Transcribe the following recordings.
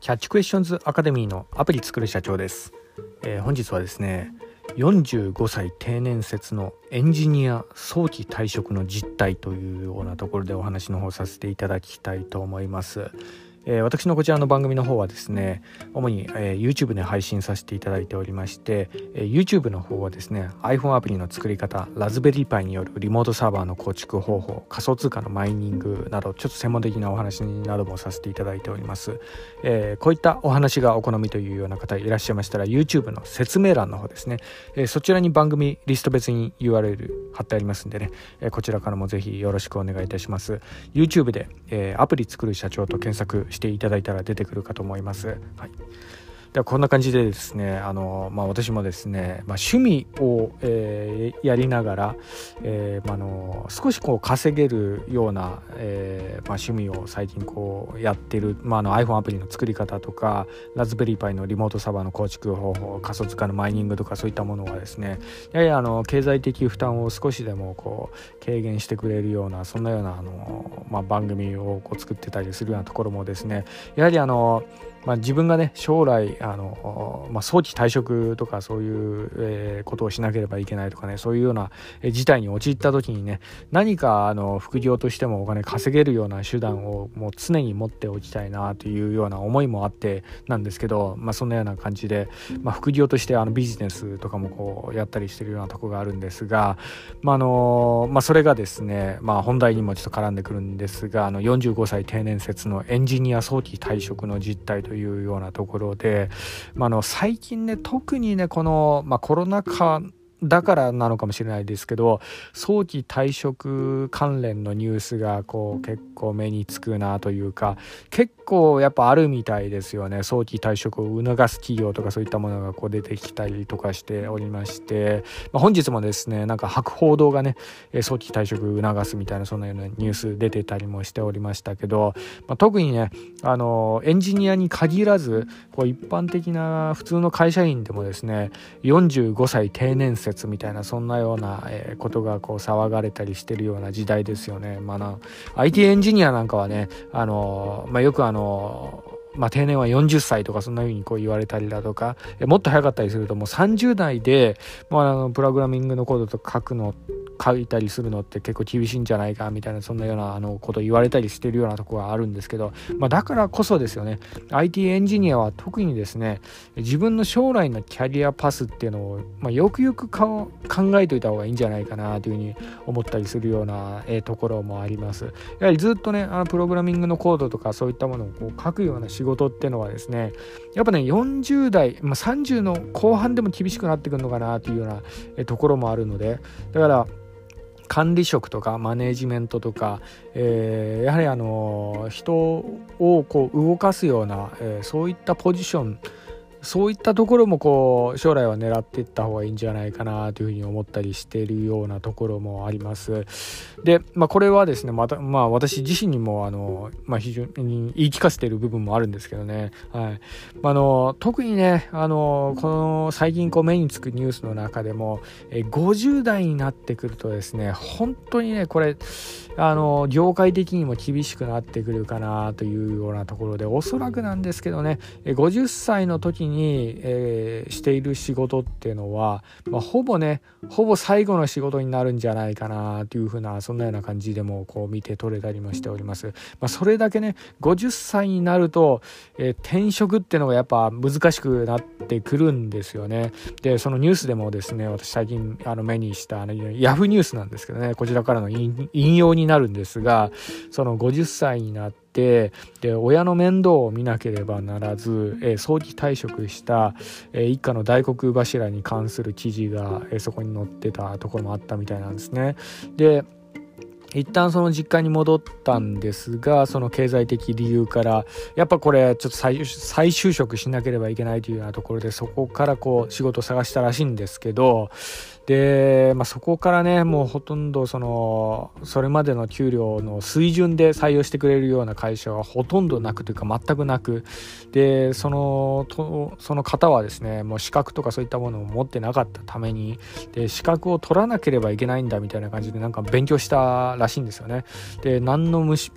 キャッチクエスチョンズアカデミーのアプリ作る社長です、えー、本日はですね45歳定年説のエンジニア早期退職の実態というようなところでお話の方させていただきたいと思います。えー、私のこちらの番組の方はですね主に、えー、YouTube で配信させていただいておりまして、えー、YouTube の方はですね iPhone アプリの作り方ラズベリーパイによるリモートサーバーの構築方法仮想通貨のマイニングなどちょっと専門的なお話などもさせていただいております、え、こういったお話がお好みというような方いらっしゃいましたら YouTube の説明欄の方ですね、え、そちらに番組リスト別に URL 貼ってありますんでね、え、こちらからもぜひよろしくお願いいたします。YouTube で、え、アプリ作る社長と検索してていただいたら出ててくるかと思います。はいではこんな感じでですねあの、まあ、私もですね、まあ、趣味を、えー、やりながら、えーまあの、少しこう稼げるような、えーまあ、趣味を最近こうやってる、まあ、の iPhone アプリの作り方とかラズベリーパイのリモートサーバーの構築方法仮想通貨のマイニングとかそういったものはですねややあの経済的負担を少しでもこう軽減してくれるようなそんなようなあの、まあ、番組をこう作ってたりするようなところもですねやはりあのまあ、自分がね将来あの、まあ、早期退職とかそういう、えー、ことをしなければいけないとかねそういうような事態に陥った時にね何かあの副業としてもお金稼げるような手段をもう常に持っておきたいなというような思いもあってなんですけど、まあ、そんなような感じで、まあ、副業としてあのビジネスとかもこうやったりしてるようなとこがあるんですが、まああのまあ、それがですね、まあ、本題にもちょっと絡んでくるんですがあの45歳定年説のエンジニア早期退職の実態といういうようなところで、まあ、の最近ね特にねこの、まあ、コロナ禍だからなのかもしれないですけど早期退職関連のニュースがこう結構目につくなというか結構やっぱあるみたいですよね。早期退職を促す企業とかそういったものがこう出てきたりとかしておりまして、まあ、本日もですねなんか博報堂がね早期退職促すみたいなそんなようなニュース出てたりもしておりましたけど、まあ、特にねあのエンジニアに限らずこう一般的な普通の会社員でもですね45歳定年制説みたいなそんなような、えことがこう騒がれたりしてるような時代ですよね。まあ、な IT エンジニアなんかはねあの、まあ、よくあのまあ、定年は40歳とかそんな風にこう言われたりだとかもっと早かったりするともう30代で、まあ、あのプログラミングのコードとか書くの書いたりするのって結構厳しいんじゃないかみたいなそんなようなあのこと言われたりしてるようなところがあるんですけど、まあ、だからこそですよね IT エンジニアは特にですね自分の将来のキャリアパスっていうのを、まあ、よくよく考えといた方がいいんじゃないかなというふうに思ったりするような、え、ところもあります。やはりずっとねあのプログラミングのコードとかそういったものをこう書くような仕事っていうのはですねやっぱね40代、まあ、30の後半でも厳しくなってくるのかなというような、ところもあるのでだから管理職とかマネジメントとか、えー、やはりあの人をこう動かすような、えー、そういったポジションそういったところもこう将来は狙っていった方がいいんじゃないかなというふうに思ったりしているようなところもあります。で、まあ、これはですねまた、まあ、私自身にもあの、まあ、非常に言い聞かせている部分もあるんですけどね、はいあの特にねあのこの最近こう目につくニュースの中でもえ50代になってくるとですね本当にねこれあの業界的にも厳しくなってくるかなというようなところでおそらくなんですけどね50歳の時に、にえー、している仕事っていうのは、まあ、ほぼねほぼ最後の仕事になるんじゃないかなというふうなそんなような感じでもこう見て取れたりもしております。まあ、それだけね50歳になると、えー、転職っていうのがやっぱ難しくなってくるんですよね。でそのニュースでもですね私最近あの目にしたあのヤフーニュースなんですけどねこちらからの引用になるんですがその50歳になってで親の面倒を見なければならず、えー、早期退職した、えー、一家の大黒柱に関する記事が、えー、そこに載ってたところもあったみたいなんですね。で一旦その実家に戻ったんですがその経済的理由からやっぱこれちょっと再就職しなければいけないというようなところでそこからこう仕事探したらしいんですけどで、まあ、そこからねもうほとんどそのそれまでの給料の水準で採用してくれるような会社はほとんどなくというか全くなく。でそのとその方はですねもう資格とかそういったものを持ってなかったためにで資格を取らなければいけないんだみたいな感じでなんか勉強したらしいんですよね。で何の無資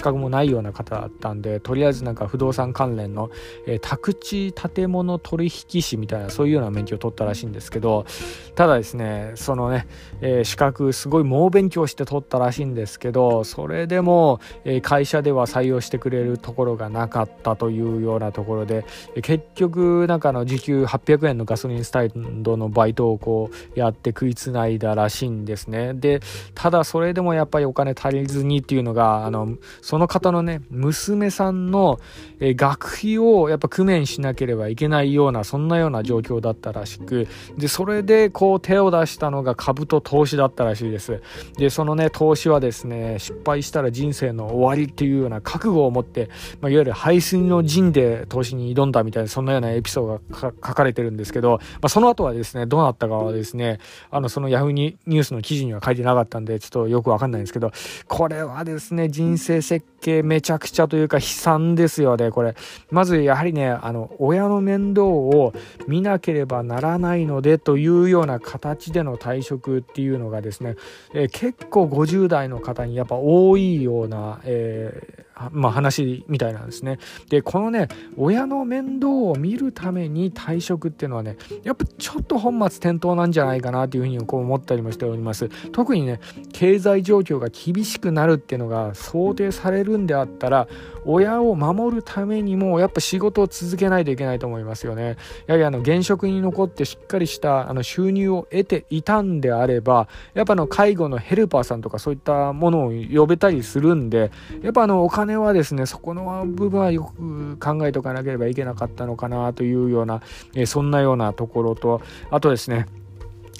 格もないような方だったんでとりあえずなんか不動産関連の、えー、宅地建物取引士みたいなそういうような免許を取ったらしいんですけどただですですねそのね、えー、資格すごい猛勉強して取ったらしいんですけどそれでも、えー、会社では採用してくれるところがなかったというようなところで結局なんかの時給800円のガソリンスタンドのバイトをこうやって食いつないだらしいんですね。でただそれでもやっぱりお金足りずにっていうのがあのその方のね娘さんの、え学費をやっぱ工面しなければいけないようなそんなような状況だったらしくでそれでこう手をを出したのが株と投資だったらしいです。でそのね投資はですね失敗したら人生の終わりっていうような覚悟を持って、まあ、いわゆる排水の陣で投資に挑んだみたいなそんなようなエピソードが書かれてるんですけど、まあ、その後はですねどうなったかはですねあのそのヤフーニュースの記事には書いてなかったんでちょっとよくわかんないんですけどこれはですね人生設計めちゃくちゃというか悲惨ですよねこれ。まずやはりねあの親の面倒を見なければならないのでというような形での退職っていうのがですね、えー、結構50代の方にやっぱ多いような、えー、まあ、話みたいなんですね。でこのね親の面倒を見るために退職っていうのはねやっぱちょっと本末転倒なんじゃないかなというふうにこう思ったりもしております。特にね経済状況が厳しくなるっていうのが想定されるんであったら親を守るためにもやっぱ仕事を続けないといけないと思いますよね。やはりあの現職に残ってしっかりしたあの収入を得ていたんであればやっぱあの介護のヘルパーさんとかそういったものを呼べたりするんでやっぱあのお金はですねそこの部分はよく考えておかなければいけなかったのかなというような、えそんなようなところとあとですね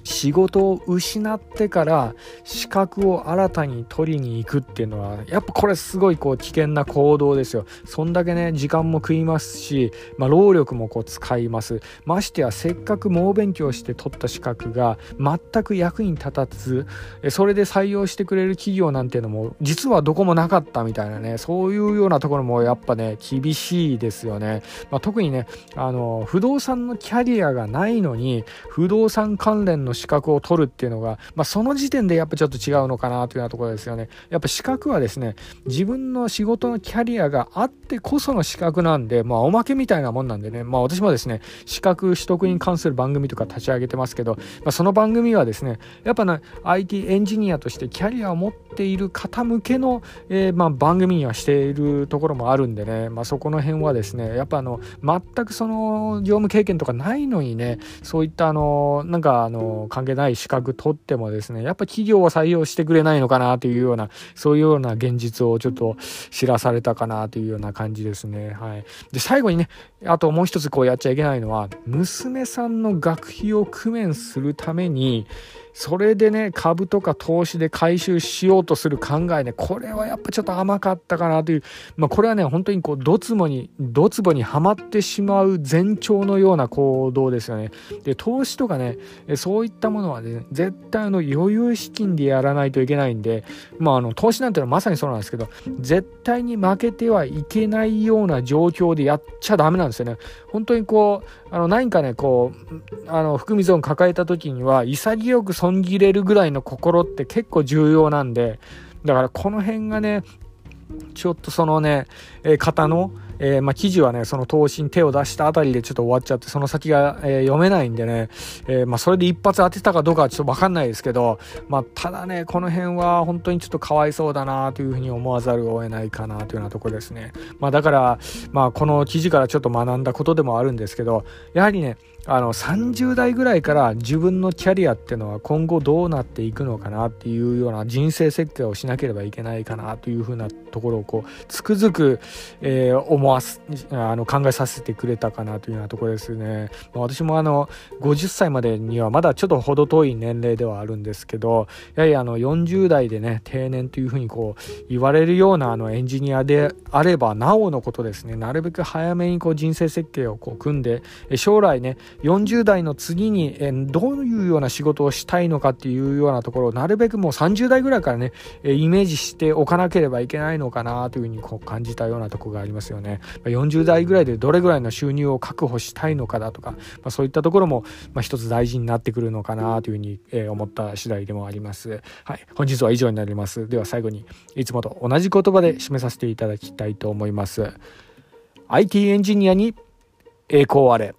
仕事を失ってから資格を新たに取りに行くっていうのはやっぱこれすごいこう危険な行動ですよ。そんだけね時間も食いますし、まあ、労力もこう使います。ましてやせっかく猛勉強して取った資格が全く役に立たずそれで採用してくれる企業なんていうのも実はどこもなかったみたいなねそういうようなところもやっぱね厳しいですよね、まあ、特にねあの不動産のキャリアがないのに不動産関連のの資格を取るっていうのが、まあ、その時点でやっぱちょっと違うのかなというようなところですよね。やっぱ資格はですね、自分の仕事のキャリアがあってこその資格なんで、まあ、おまけみたいなもんなんでね、まあ、私もですね、資格取得に関する番組とか立ち上げてますけど、まあ、その番組はですね、やっぱね、IT エンジニアとしてキャリアを持っている方向けの、えー、まあ、番組にはしているところもあるんでね、まあ、そこの辺はですね、やっぱあの、全くその業務経験とかないのにね、そういったあの、なんかあの、関係ない資格取ってもですね、やっぱ企業は採用してくれないのかなというような、そういうような現実をちょっと知らされたかなというような感じですね。はい。で、最後にね、あともう一つこうやっちゃいけないのは、娘さんの学費を工面するために、それでね株とか投資で回収しようとする考えねこれはやっぱちょっと甘かったかなという、まあ、これはね本当にこうドツボにドツボにはまってしまう前兆のような行動ですよねで投資とかねそういったものはね絶対の余裕資金でやらないといけないんでまああの投資なんてのはまさにそうなんですけど絶対に負けてはいけないような状況でやっちゃダメなんですよね。本当にこうあの何かねこうあの含み損抱えた時には潔く損切れるぐらいの心って結構重要なんで、だからこの辺がね、ちょっとそのね、えー、方の、えー、まあ、記事はね、その投資に手を出したあたりでちょっと終わっちゃって、その先が、え、読めないんでね、えまあ、それで一発当てたかどうかはちょっとわかんないですけど、まあ、ただね、この辺は本当にちょっとかわいそうだなというふうに思わざるを得ないかなというようなとこですね。ま、だから、まあ、この記事からちょっと学んだことでもあるんですけど、やはりね、あの30代ぐらいから自分のキャリアっていうのは今後どうなっていくのかなっていうような人生設計をしなければいけないかなというふうなところをこうつくづく、えー、思わすあの考えさせてくれたかなというようなところですね。私もあの50歳までにはまだちょっと程遠い年齢ではあるんですけどやはりあの40代でね定年というふうにこう言われるようなあのエンジニアであればなおのことですねなるべく早めにこう人生設計をこう組んで将来ね40代の次に、えどういうような仕事をしたいのかっていうようなところをなるべくもう30代ぐらいからね、えイメージしておかなければいけないのかなというふうにこう感じたようなとこがありますよね。40代ぐらいでどれぐらいの収入を確保したいのかだとか、まあ、そういったところも、まあ、一つ大事になってくるのかなというふうに、え思った次第でもあります。はい、本日は以上になります。では最後にいつもと同じ言葉で締めさせていただきたいと思います。IT エンジニアに栄光あれ。